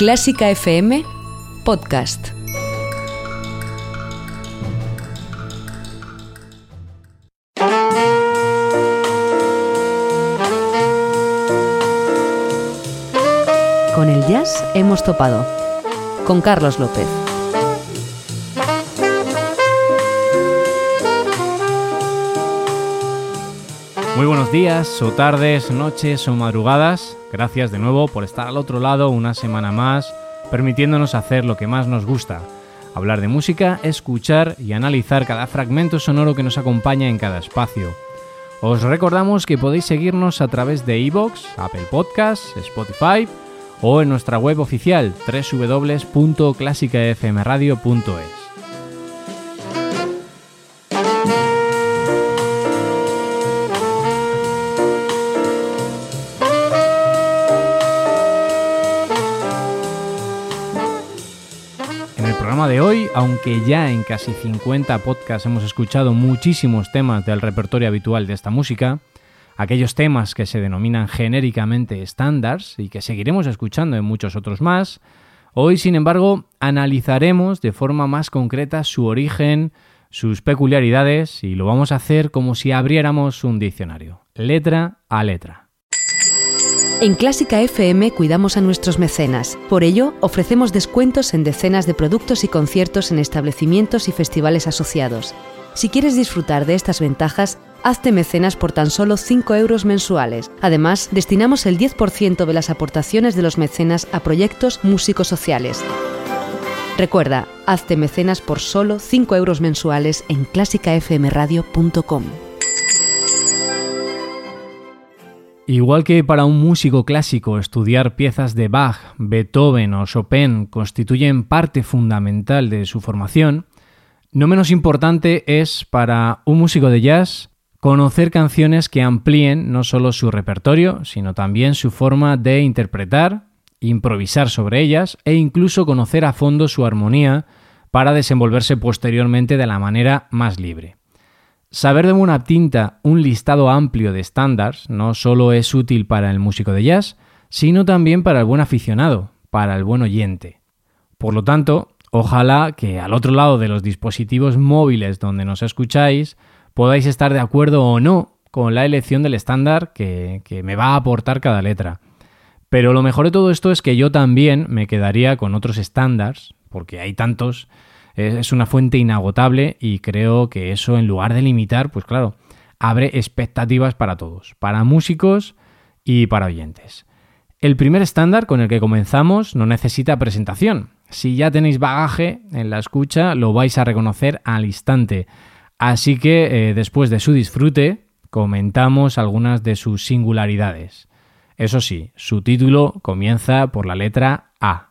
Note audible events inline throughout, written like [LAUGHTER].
Clásica FM Podcast. Con el jazz hemos topado. Con Carlos López. Muy buenos días, o tardes, noches o madrugadas. Gracias de nuevo por estar al otro lado una semana más, permitiéndonos hacer lo que más nos gusta. Hablar de música, escuchar y analizar cada fragmento sonoro que nos acompaña en cada espacio. Os recordamos que podéis seguirnos a través de iVoox, Apple Podcasts, Spotify o en nuestra web oficial www.clásicafmradio.es. aunque ya en casi 50 podcasts hemos escuchado muchísimos temas del repertorio habitual de esta música, aquellos temas que se denominan genéricamente estándares y que seguiremos escuchando en muchos otros más, hoy sin embargo analizaremos de forma más concreta su origen, sus peculiaridades y lo vamos a hacer como si abriéramos un diccionario, letra a letra. En Clásica FM cuidamos a nuestros mecenas. Por ello, ofrecemos descuentos en decenas de productos y conciertos en establecimientos y festivales asociados. Si quieres disfrutar de estas ventajas, hazte mecenas por tan solo 5 euros mensuales. Además, destinamos el 10% de las aportaciones de los mecenas a proyectos músicos sociales. Recuerda, hazte mecenas por solo 5 euros mensuales en clásicafmradio.com. Igual que para un músico clásico estudiar piezas de Bach, Beethoven o Chopin constituyen parte fundamental de su formación, no menos importante es para un músico de jazz conocer canciones que amplíen no solo su repertorio, sino también su forma de interpretar, improvisar sobre ellas e incluso conocer a fondo su armonía para desenvolverse posteriormente de la manera más libre. Saber de buena tinta un listado amplio de estándares no solo es útil para el músico de jazz, sino también para el buen aficionado, para el buen oyente. Por lo tanto, ojalá que al otro lado de los dispositivos móviles donde nos escucháis, podáis estar de acuerdo o no con la elección del estándar que, que, me va a aportar cada letra. Pero lo mejor de todo esto es que yo también me quedaría con otros estándares, porque hay tantos, es una fuente inagotable y creo que eso en lugar de limitar, pues claro, abre expectativas para todos, para músicos y para oyentes. El primer estándar con el que comenzamos no necesita presentación. Si ya tenéis bagaje en la escucha, lo vais a reconocer al instante. Así que eh, después de su disfrute, comentamos algunas de sus singularidades. Eso sí, su título comienza por la letra A.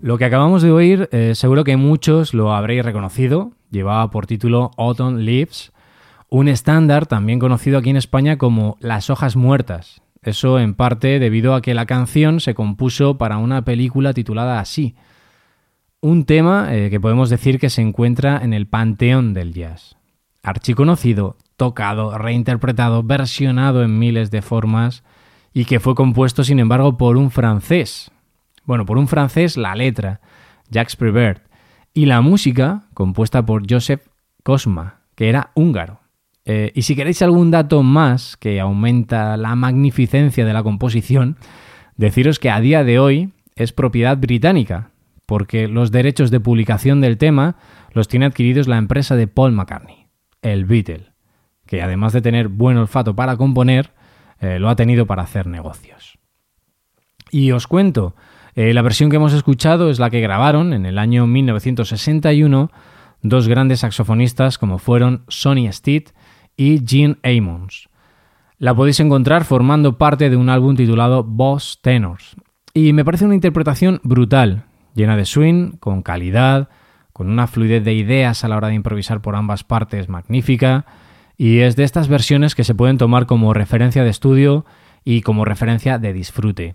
Lo que acabamos de oír, eh, seguro que muchos lo habréis reconocido, llevaba por título Autumn Leaves, un estándar también conocido aquí en España como Las hojas muertas. Eso en parte debido a que la canción se compuso para una película titulada así. Un tema eh, que podemos decir que se encuentra en el panteón del jazz. Archiconocido, tocado, reinterpretado, versionado en miles de formas y que fue compuesto sin embargo por un francés. Bueno, por un francés la letra, Jacques Prévert, y la música compuesta por Joseph Cosma, que era húngaro. Eh, y si queréis algún dato más que aumenta la magnificencia de la composición, deciros que a día de hoy es propiedad británica, porque los derechos de publicación del tema los tiene adquiridos la empresa de Paul McCartney, el Beatle, que además de tener buen olfato para componer, eh, lo ha tenido para hacer negocios. Y os cuento, eh, la versión que hemos escuchado es la que grabaron en el año 1961 dos grandes saxofonistas como fueron Sonny Stitt y Gene Ammons. La podéis encontrar formando parte de un álbum titulado Boss Tenors. Y me parece una interpretación brutal, llena de swing, con calidad, con una fluidez de ideas a la hora de improvisar por ambas partes magnífica, y es de estas versiones que se pueden tomar como referencia de estudio y como referencia de disfrute.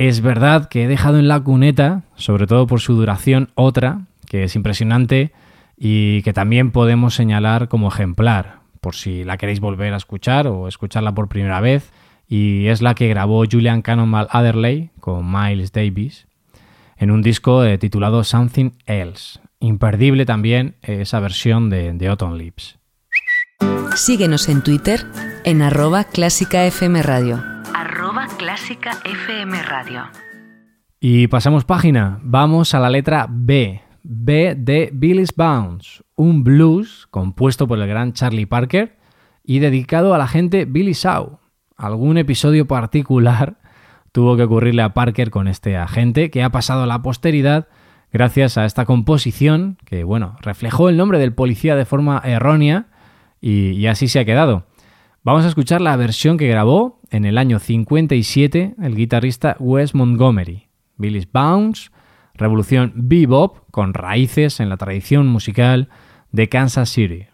Es verdad que he dejado en la cuneta, sobre todo por su duración, otra, que es impresionante y que también podemos señalar como ejemplar, por si la queréis volver a escuchar o escucharla por primera vez, y es la que grabó Julian Cannonball Adderley con Miles Davis en un disco eh, titulado Something Else. Imperdible también esa versión de, de Autumn Leaves. Síguenos en Twitter en arroba clásica FM Radio. Arroba clásica FM Radio. Y pasamos página. Vamos a la letra B. B de Billy's Bounce, un blues compuesto por el gran Charlie Parker y dedicado a la gente Billy Shaw. Algún episodio particular [LAUGHS] tuvo que ocurrirle a Parker con este agente que ha pasado a la posteridad gracias a esta composición que, bueno, reflejó el nombre del policía de forma errónea y, así se ha quedado. Vamos a escuchar la versión que grabó en el año 57 el guitarrista Wes Montgomery, Billy's Bounce, revolución bebop con raíces en la tradición musical de Kansas City.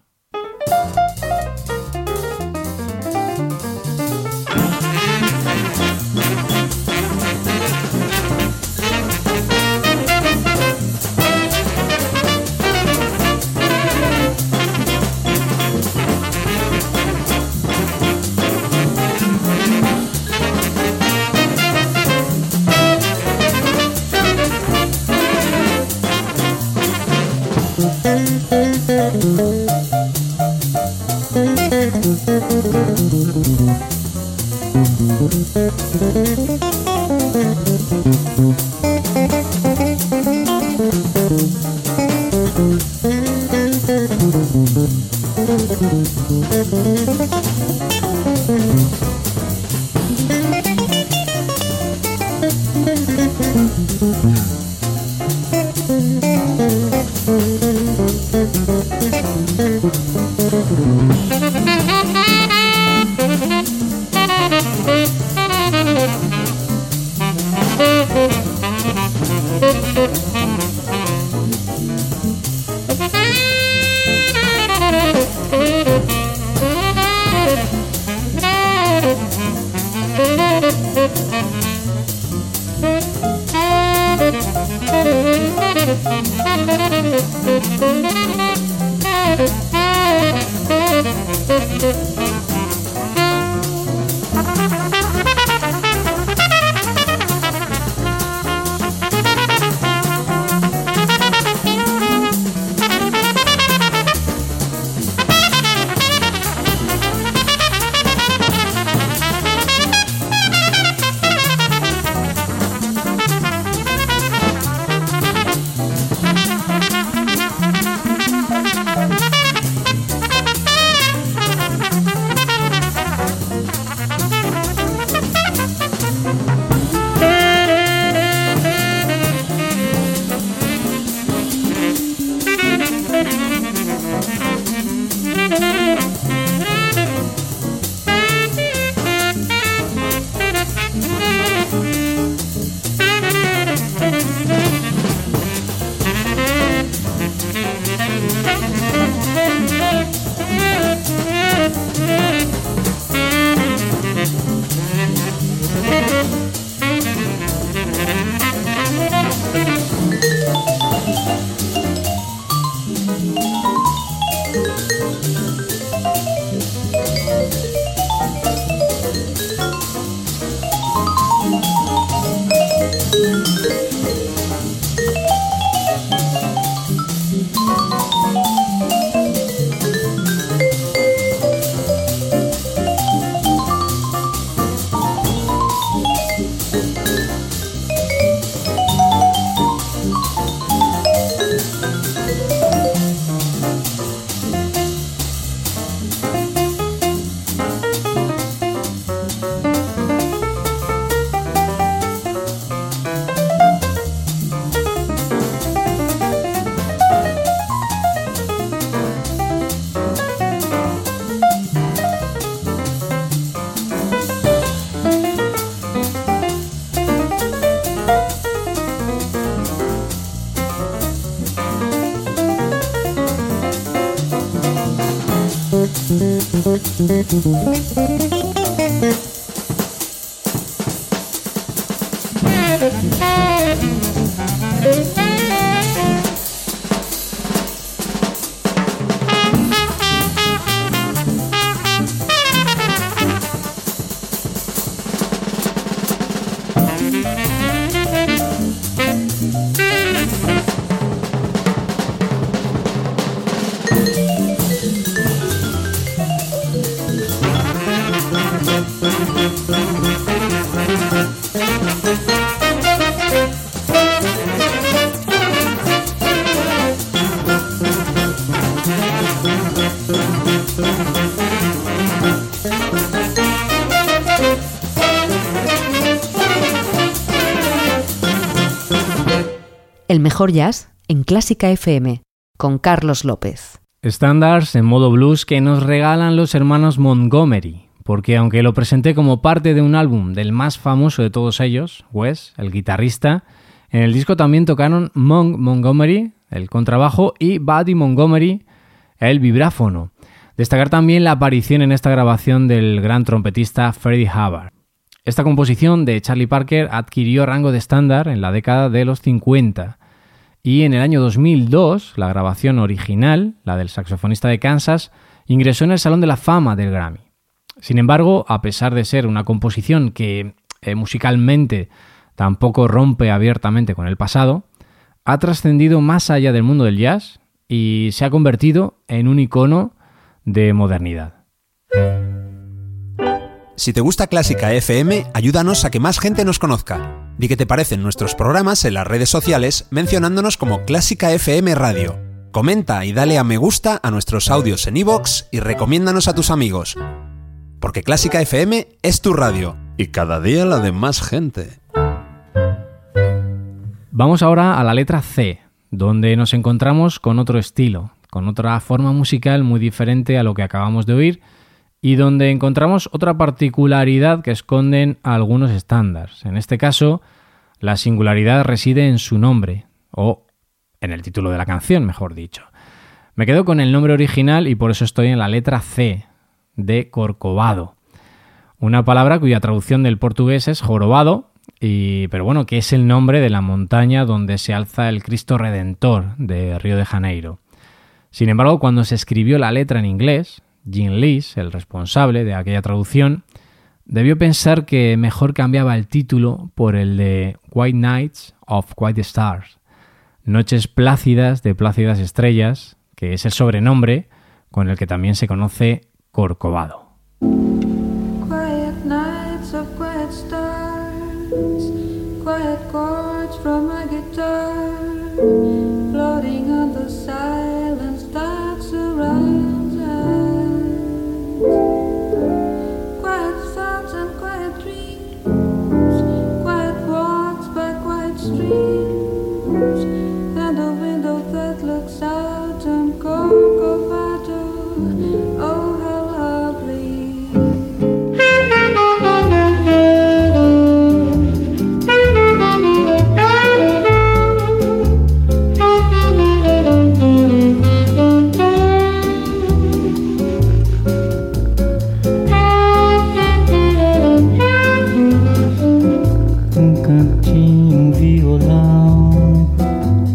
El mejor jazz en Clásica FM con Carlos López. Estándares en modo blues que nos regalan los hermanos Montgomery, porque aunque lo presenté como parte de un álbum del más famoso de todos ellos, Wes, el guitarrista, en el disco también tocaron Monk Montgomery, el contrabajo, y Buddy Montgomery, el vibráfono. Destacar también la aparición en esta grabación del gran trompetista Freddie Hubbard. Esta composición de Charlie Parker adquirió rango de estándar en la década de los 50 y en el año 2002 la grabación original, la del saxofonista de Kansas, ingresó en el Salón de la Fama del Grammy. Sin embargo, a pesar de ser una composición que eh, musicalmente tampoco rompe abiertamente con el pasado, ha trascendido más allá del mundo del jazz y se ha convertido en un icono de modernidad. Si te gusta Clásica FM, ayúdanos a que más gente nos conozca. Di qué te parecen nuestros programas en las redes sociales mencionándonos como Clásica FM Radio. Comenta y dale a me gusta a nuestros audios en iVoox y recomiéndanos a tus amigos. Porque Clásica FM es tu radio y cada día la de más gente. Vamos ahora a la letra C, donde nos encontramos con otro estilo, con otra forma musical muy diferente a lo que acabamos de oír y donde encontramos otra particularidad que esconden algunos estándares. En este caso, la singularidad reside en su nombre, o en el título de la canción, mejor dicho. Me quedo con el nombre original y por eso estoy en la letra C, de Corcovado. Una palabra cuya traducción del portugués es jorobado, y, pero bueno, que es el nombre de la montaña donde se alza el Cristo Redentor de Río de Janeiro. Sin embargo, cuando se escribió la letra en inglés, Jean Lees, el responsable de aquella traducción, debió pensar que mejor cambiaba el título por el de White Nights of White Stars, Noches Plácidas de Plácidas Estrellas, que es el sobrenombre con el que también se conoce Corcovado.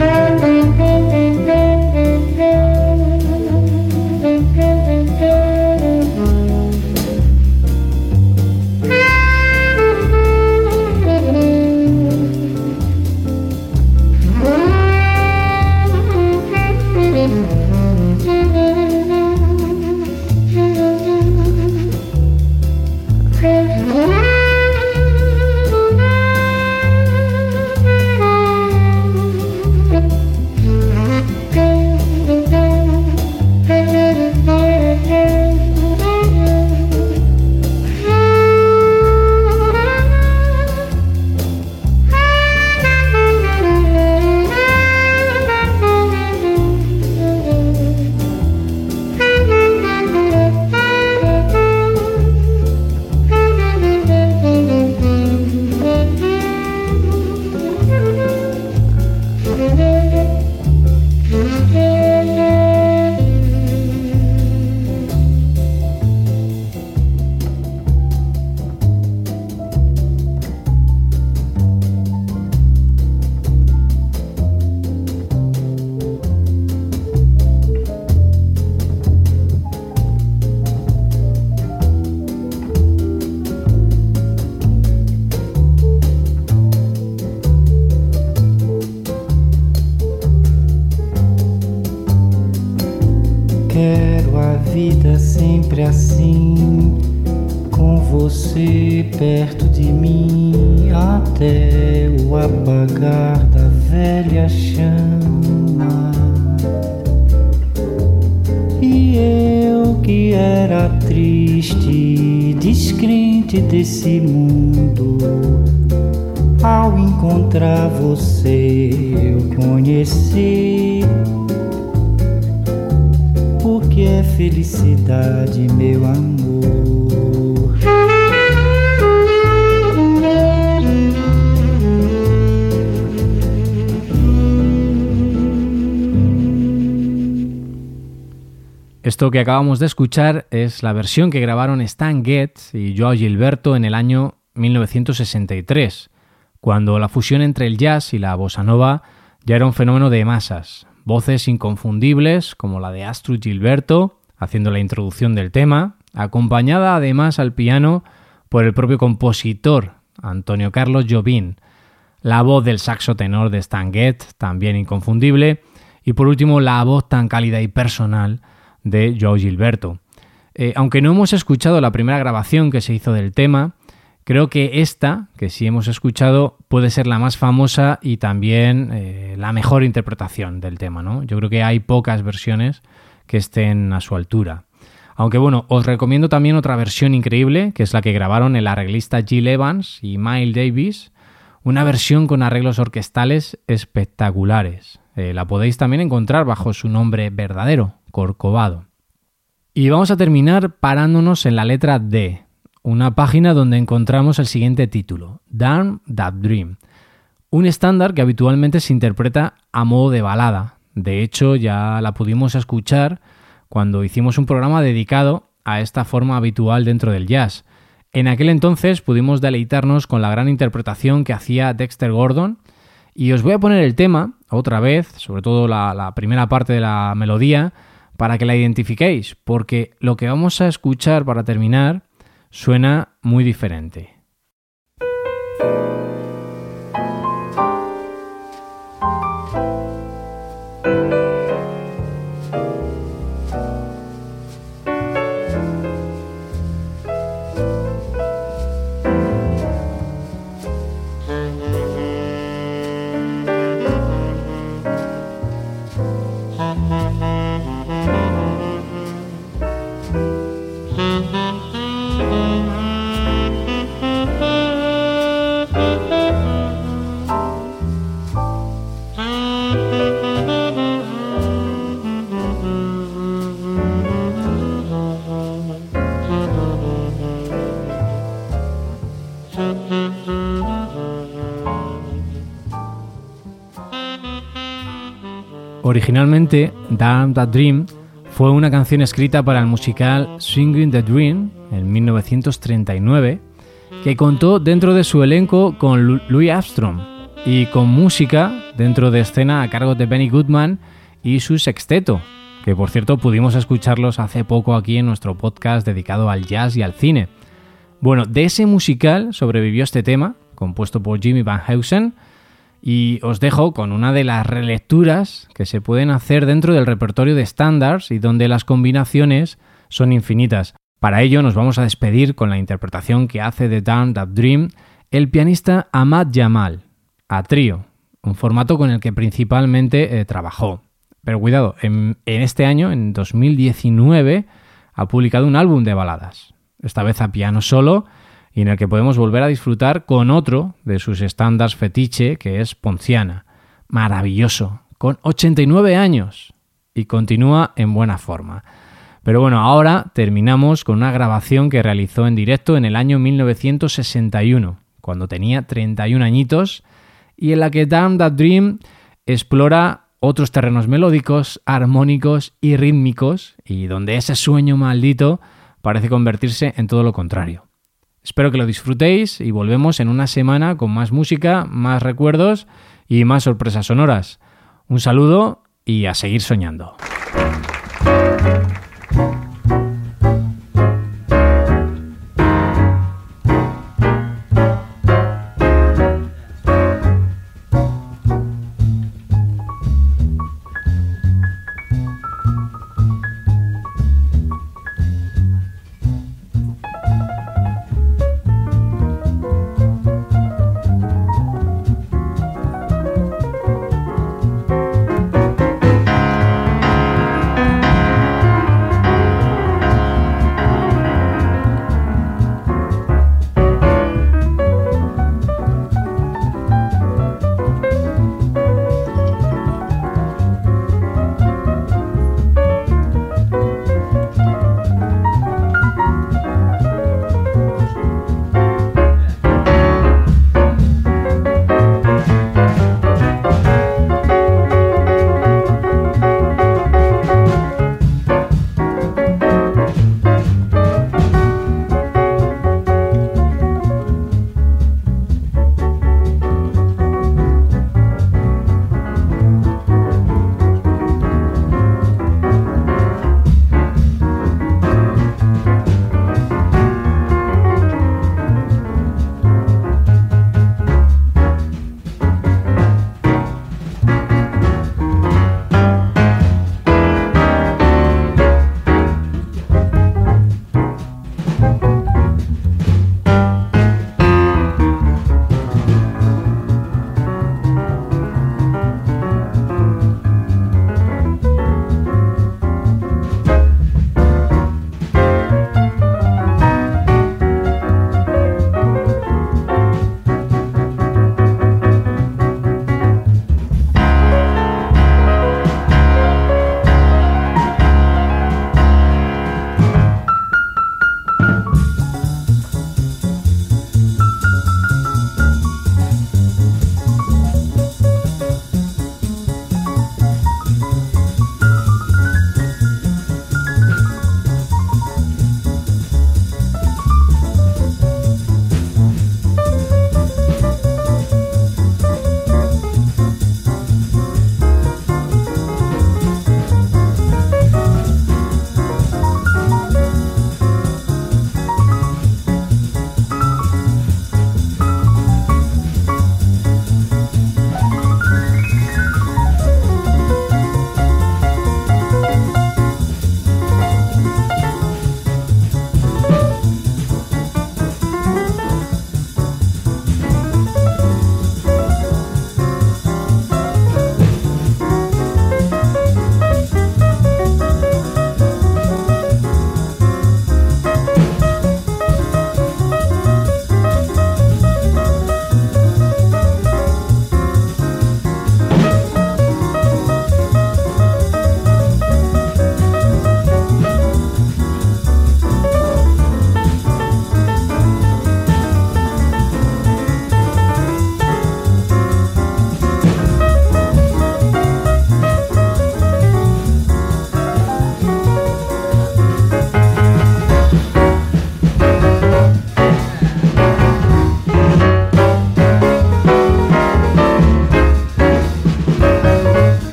Thank you. Meu amor. Esto que acabamos de escuchar es la versión que grabaron Stan Getz y Joao Gilberto en el año 1963, cuando la fusión entre el jazz y la bossa nova ya era un fenómeno de masas, voces inconfundibles como la de Astrud Gilberto, haciendo la introducción del tema, acompañada además al piano por el propio compositor, Antonio Carlos Jobim, la voz del saxo tenor de Stan Getz, también inconfundible, y por último la voz tan cálida y personal de Joe Gilberto. Eh, aunque no hemos escuchado la primera grabación que se hizo del tema, Creo que esta, que sí hemos escuchado, puede ser la más famosa y también eh, la mejor interpretación del tema, ¿no? Yo creo que hay pocas versiones que estén a su altura. Aunque bueno, os recomiendo también otra versión increíble, que es la que grabaron el arreglista Jill Evans y Miles Davis, una versión con arreglos orquestales espectaculares. Eh, la podéis también encontrar bajo su nombre verdadero, Corcovado. Y vamos a terminar parándonos en la letra D, una página donde encontramos el siguiente título, Darn That Dream, un estándar que habitualmente se interpreta a modo de balada. De hecho, ya la pudimos escuchar cuando hicimos un programa dedicado a esta forma habitual dentro del jazz. En aquel entonces pudimos deleitarnos con la gran interpretación que hacía Dexter Gordon y os voy a poner el tema otra vez, sobre todo la, la primera parte de la melodía, para que la identifiquéis, porque lo que vamos a escuchar para terminar suena muy diferente. Originalmente, Damn That Dream fue una canción escrita para el musical Swinging the Dream en 1939, que contó dentro de su elenco con Louis Armstrong y con música dentro de escena a cargo de Benny Goodman y su sexteto, que por cierto pudimos escucharlos hace poco aquí en nuestro podcast dedicado al jazz y al cine. Bueno, de ese musical sobrevivió este tema, compuesto por Jimmy Van Heusen, y os dejo con una de las relecturas que se pueden hacer dentro del repertorio de estándares y donde las combinaciones son infinitas. Para ello nos vamos a despedir con la interpretación que hace de Down That Dream el pianista Ahmad Jamal, a trío, un formato con el que principalmente eh, trabajó. Pero cuidado, en, en este año, en 2019, ha publicado un álbum de baladas, esta vez a piano solo, y en el que podemos volver a disfrutar con otro de sus estándares fetiche, que es Ponciana. Maravilloso, con 89 años y continúa en buena forma. Pero bueno, ahora terminamos con una grabación que realizó en directo en el año 1961, cuando tenía 31 añitos, y en la que Damn That Dream explora otros terrenos melódicos, armónicos y rítmicos, y donde ese sueño maldito parece convertirse en todo lo contrario. Espero que lo disfrutéis y volvemos en una semana con más música, más recuerdos y más sorpresas sonoras. Un saludo y a seguir soñando.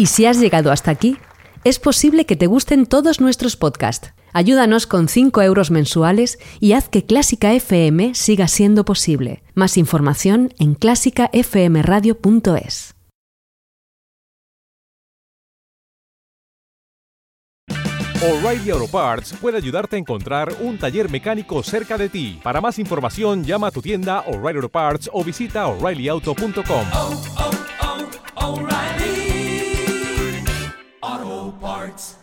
Y si has llegado hasta aquí, es posible que te gusten todos nuestros podcasts. Ayúdanos con 5 euros mensuales y haz que Clásica FM siga siendo posible. Más información en clásicafmradio.es. O'Reilly Auto Parts puede ayudarte a encontrar un taller mecánico cerca de ti. Para más información, llama a tu tienda O'Reilly Auto Parts o visita oreillyauto.com. Auto Parts.